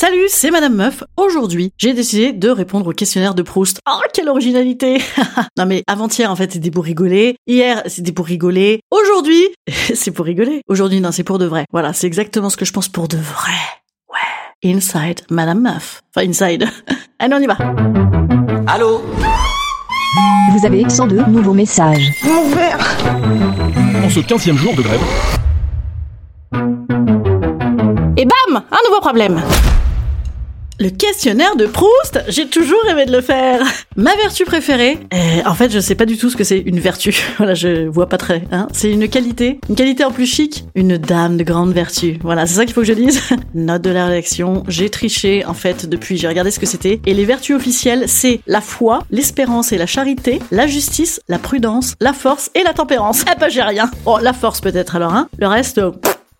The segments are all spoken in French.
Salut, c'est Madame Meuf. Aujourd'hui, j'ai décidé de répondre au questionnaire de Proust. Oh, quelle originalité Non mais avant-hier, en fait, c'était pour rigoler. Hier, c'était pour rigoler. Aujourd'hui, c'est pour rigoler. Aujourd'hui, non, c'est pour de vrai. Voilà, c'est exactement ce que je pense pour de vrai. Ouais. Inside Madame Meuf. Enfin, inside. Allez, on y va. Allô Vous avez 102 nouveaux messages. En ce 15 jour de grève, Et bam Un nouveau problème le questionnaire de Proust, j'ai toujours rêvé de le faire. Ma vertu préférée, euh, en fait, je sais pas du tout ce que c'est une vertu. Voilà, je vois pas très. Hein. C'est une qualité, une qualité en plus chic, une dame de grande vertu. Voilà, c'est ça qu'il faut que je dise. Note de la rédaction. J'ai triché en fait depuis. J'ai regardé ce que c'était. Et les vertus officielles, c'est la foi, l'espérance et la charité, la justice, la prudence, la force et la tempérance. Eh ben j'ai rien. Oh, la force peut-être alors. Hein. Le reste.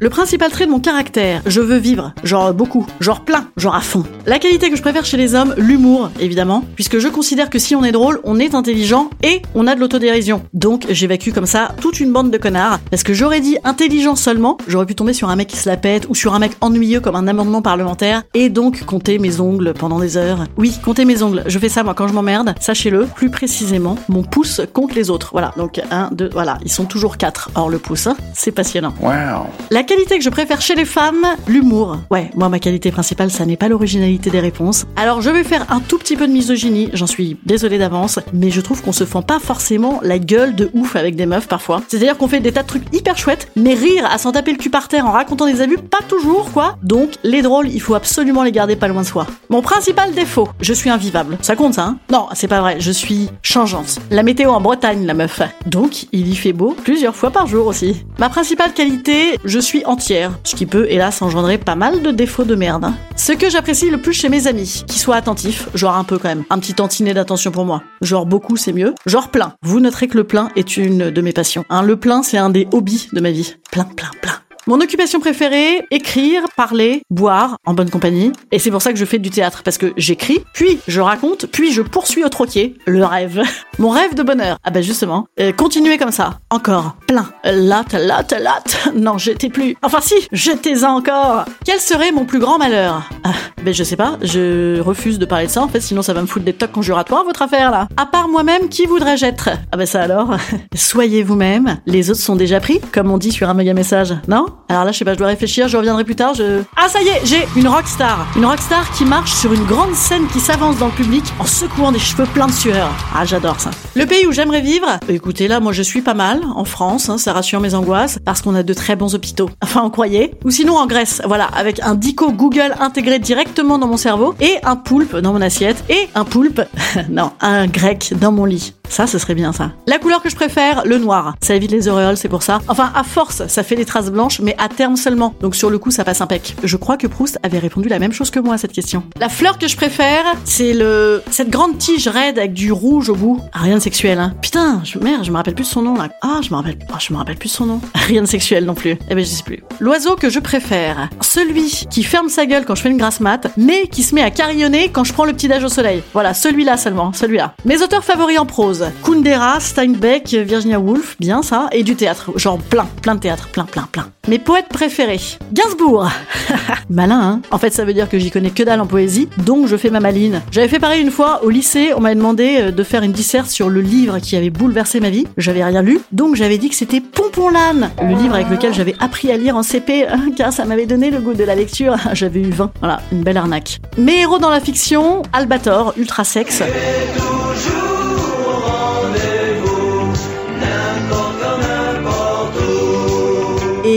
Le principal trait de mon caractère, je veux vivre, genre beaucoup, genre plein, genre à fond. La qualité que je préfère chez les hommes, l'humour, évidemment, puisque je considère que si on est drôle, on est intelligent et on a de l'autodérision. Donc j'évacue comme ça toute une bande de connards, parce que j'aurais dit intelligent seulement, j'aurais pu tomber sur un mec qui se la pète ou sur un mec ennuyeux comme un amendement parlementaire, et donc compter mes ongles pendant des heures. Oui, compter mes ongles, je fais ça moi quand je m'emmerde, sachez-le, plus précisément, mon pouce compte les autres. Voilà, donc un, deux, voilà, ils sont toujours quatre, hors le pouce, hein. c'est passionnant. wow. La qualité que je préfère chez les femmes, l'humour. Ouais, moi ma qualité principale, ça n'est pas l'originalité des réponses. Alors je vais faire un tout petit peu de misogynie, j'en suis désolée d'avance, mais je trouve qu'on se fend pas forcément la gueule de ouf avec des meufs parfois. C'est-à-dire qu'on fait des tas de trucs hyper chouettes, mais rire à s'en taper le cul par terre en racontant des abus, pas toujours quoi. Donc les drôles, il faut absolument les garder pas loin de soi. Mon principal défaut, je suis invivable. Ça compte hein? Non, c'est pas vrai, je suis changeante. La météo en Bretagne, la meuf. Donc il y fait beau plusieurs fois par jour aussi. Ma principale qualité, je suis entière, ce qui peut hélas engendrer pas mal de défauts de merde. hein. Ce que j'apprécie le plus chez mes amis, qui soient attentifs, genre un peu quand même, un petit tantinet d'attention pour moi. Genre beaucoup c'est mieux, genre plein. Vous noterez que le plein est une de mes passions. Hein, le plein c'est un des hobbies de ma vie. Plein, plein, plein. Mon occupation préférée, écrire, parler, boire, en bonne compagnie. Et c'est pour ça que je fais du théâtre, parce que j'écris, puis je raconte, puis je poursuis au troquet. Le rêve. Mon rêve de bonheur. Ah bah justement, euh, continuez comme ça. Encore. Plein. Lot, lot, lot. Non, j'étais plus. Enfin si, j'étais encore. Quel serait mon plus grand malheur? Ah, Ben je sais pas, je refuse de parler de ça en fait, sinon ça va me foutre des tocs conjuratoires votre affaire là. À part moi-même, qui voudrais-je être? Ah bah ça alors. Soyez vous-même. Les autres sont déjà pris, comme on dit sur un méga message, non? Alors là, je sais pas, je dois réfléchir, je reviendrai plus tard. Je. Ah ça y est, j'ai une rockstar. Une rockstar qui marche sur une grande scène qui s'avance dans le public en secouant des cheveux pleins de sueur. Ah j'adore ça. Le pays où j'aimerais vivre Écoutez là, moi je suis pas mal en France, hein, ça rassure mes angoisses parce qu'on a de très bons hôpitaux. Enfin, on croyait. Ou sinon en Grèce, voilà, avec un dico Google intégré directement dans mon cerveau et un poulpe dans mon assiette et un poulpe, non, un grec dans mon lit. Ça, ce serait bien ça. La couleur que je préfère, le noir. Ça évite les auréoles, c'est pour ça. Enfin, à force, ça fait des traces blanches, mais à terme seulement. Donc sur le coup, ça passe impec. Je crois que Proust avait répondu la même chose que moi à cette question. La fleur que je préfère, c'est le cette grande tige raide avec du rouge au bout. Ah, rien de sexuel, hein. Putain, je, merde, je me rappelle plus de son nom là. Ah, je me rappelle, ah, je me rappelle plus de son nom. Rien de sexuel non plus. Eh ben, je sais plus. L'oiseau que je préfère, celui qui ferme sa gueule quand je fais une grasse mat, mais qui se met à carillonner quand je prends le petit déj au soleil. Voilà, celui-là seulement, celui-là. Mes auteurs favoris en prose Kundera, Steinbeck, Virginia Woolf, bien ça, et du théâtre, genre plein, plein de théâtre, plein, plein, plein. Mes poètes préférés, Gainsbourg. Malin, hein En fait, ça veut dire que j'y connais que dalle en poésie, donc je fais ma maline. J'avais fait pareil une fois au lycée, on m'avait demandé euh, de faire une disserte sur le livre qui avait bouleversé ma vie. J'avais rien lu, donc j'avais dit que c'était Pompon l'âne, le livre avec lequel j'avais appris à lire en CP, car ça m'avait donné le goût de la lecture. J'avais eu 20. Voilà, une belle arnaque. Mes héros dans la fiction, Albator, ultra sexe.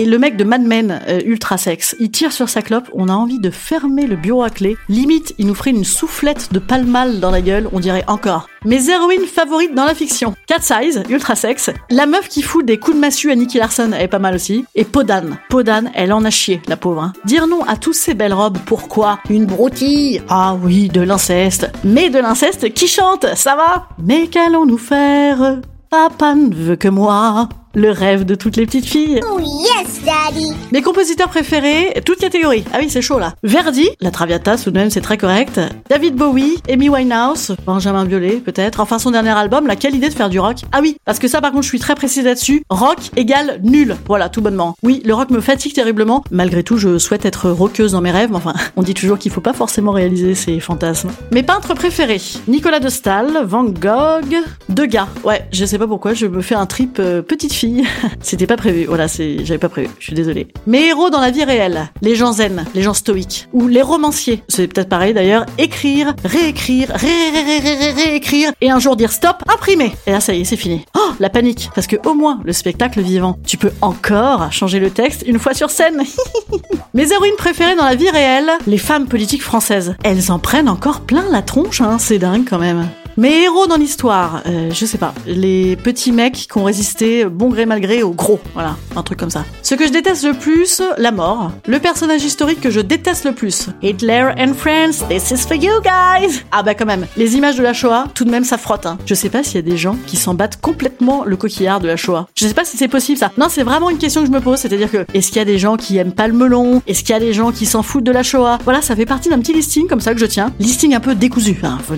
Le mec de Mad Men, euh, ultra sexe, il tire sur sa clope, on a envie de fermer le bureau à clé. Limite, il nous ferait une soufflette de palmal dans la gueule, on dirait encore. Mes héroïnes favorites dans la fiction. Cat Size, ultra sexe. La meuf qui fout des coups de massue à Nicky Larson, elle est pas mal aussi. Et Podane. Podane, elle en a chié, la pauvre. hein. Dire non à tous ces belles robes, pourquoi? Une broutille Ah oui, de l'inceste. Mais de l'inceste qui chante, ça va Mais qu'allons-nous faire? Papa ne veut que moi. Le rêve de toutes les petites filles. Oh yes, Daddy. Mes compositeurs préférés, toute catégorie. Ah oui, c'est chaud là. Verdi, La Traviata, tout de même, c'est très correct. David Bowie, Amy Winehouse, Benjamin Biolay, peut-être. Enfin, son dernier album, la quelle idée de faire du rock. Ah oui, parce que ça, par contre, je suis très précise là-dessus. Rock égale nul. Voilà, tout bonnement. Oui, le rock me fatigue terriblement. Malgré tout, je souhaite être rockeuse dans mes rêves. mais Enfin, on dit toujours qu'il faut pas forcément réaliser ses fantasmes. Mes peintres préférés, Nicolas de Stahl, Van Gogh, Degas. Ouais, je sais pas pourquoi, je me fais un trip euh, petite fille. C'était pas prévu. Voilà, c'est, j'avais pas prévu. Je suis désolée. Mes héros dans la vie réelle, les gens zen, les gens stoïques, ou les romanciers. C'est peut-être pareil d'ailleurs. Écrire, réécrire, ré, ré, ré, ré, ré, réécrire, et un jour dire stop, imprimer. Et là, ça y est, c'est fini. Oh, la panique. Parce que au moins, le spectacle vivant, tu peux encore changer le texte une fois sur scène. Mes héroïnes préférées dans la vie réelle, les femmes politiques françaises. Elles en prennent encore plein la tronche, hein. C'est dingue quand même. Mes héros dans l'histoire, euh, je sais pas, les petits mecs qui ont résisté bon gré mal gré aux gros, voilà, un truc comme ça. Ce que je déteste le plus, la mort. Le personnage historique que je déteste le plus, Hitler and friends, this is for you guys. Ah bah quand même, les images de la Shoah, tout de même ça frotte. Hein. Je sais pas s'il y a des gens qui s'en battent complètement le coquillard de la Shoah. Je sais pas si c'est possible ça. Non, c'est vraiment une question que je me pose, c'est-à-dire que est-ce qu'il y a des gens qui aiment pas le melon? Est-ce qu'il y a des gens qui s'en foutent de la Shoah? Voilà, ça fait partie d'un petit listing comme ça que je tiens. Listing un peu décousu, hein, vous.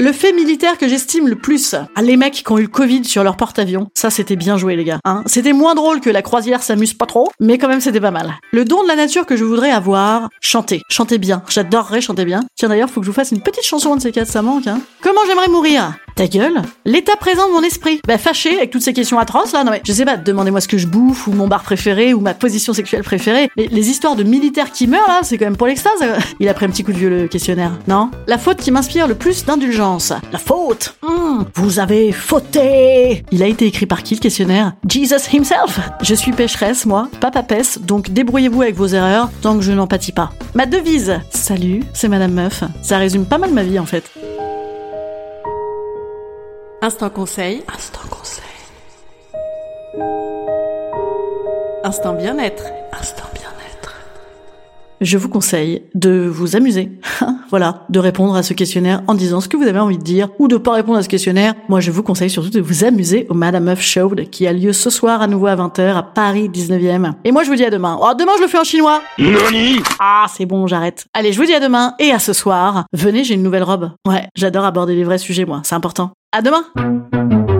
Le fait militaire que j'estime le plus, ah, les mecs qui ont eu le Covid sur leur porte-avions, ça c'était bien joué les gars. Hein c'était moins drôle que la croisière s'amuse pas trop, mais quand même c'était pas mal. Le don de la nature que je voudrais avoir, chanter. Chanter bien. J'adorerais chanter bien. Tiens d'ailleurs, faut que je vous fasse une petite chanson de ces quatre, ça manque. Hein. Comment j'aimerais mourir? Ta gueule L'état présent de mon esprit. Bah fâché avec toutes ces questions atroces là, non mais je sais pas, demandez-moi ce que je bouffe ou mon bar préféré ou ma position sexuelle préférée. Mais les histoires de militaires qui meurent là, c'est quand même pour l'extase. Il a pris un petit coup de vieux le questionnaire, non? La faute qui m'inspire le plus d'indulgence. La faute Hmm, Vous avez fauté Il a été écrit par qui le questionnaire? Jesus himself Je suis pécheresse, moi, pas papesse, donc débrouillez-vous avec vos erreurs tant que je n'en pâtis pas. Ma devise Salut, c'est Madame Meuf. Ça résume pas mal ma vie en fait. Instant conseil. Instant conseil. Instant bien-être. Instant bien-être. Je vous conseille de vous amuser. voilà, de répondre à ce questionnaire en disant ce que vous avez envie de dire ou de pas répondre à ce questionnaire. Moi, je vous conseille surtout de vous amuser au Madame Meuf Show qui a lieu ce soir à nouveau à 20h à Paris 19e. Et moi, je vous dis à demain. Oh, demain, je le fais en chinois. Nani Ah, c'est bon, j'arrête. Allez, je vous dis à demain et à ce soir. Venez, j'ai une nouvelle robe. Ouais, j'adore aborder les vrais sujets, moi. C'est important. À demain!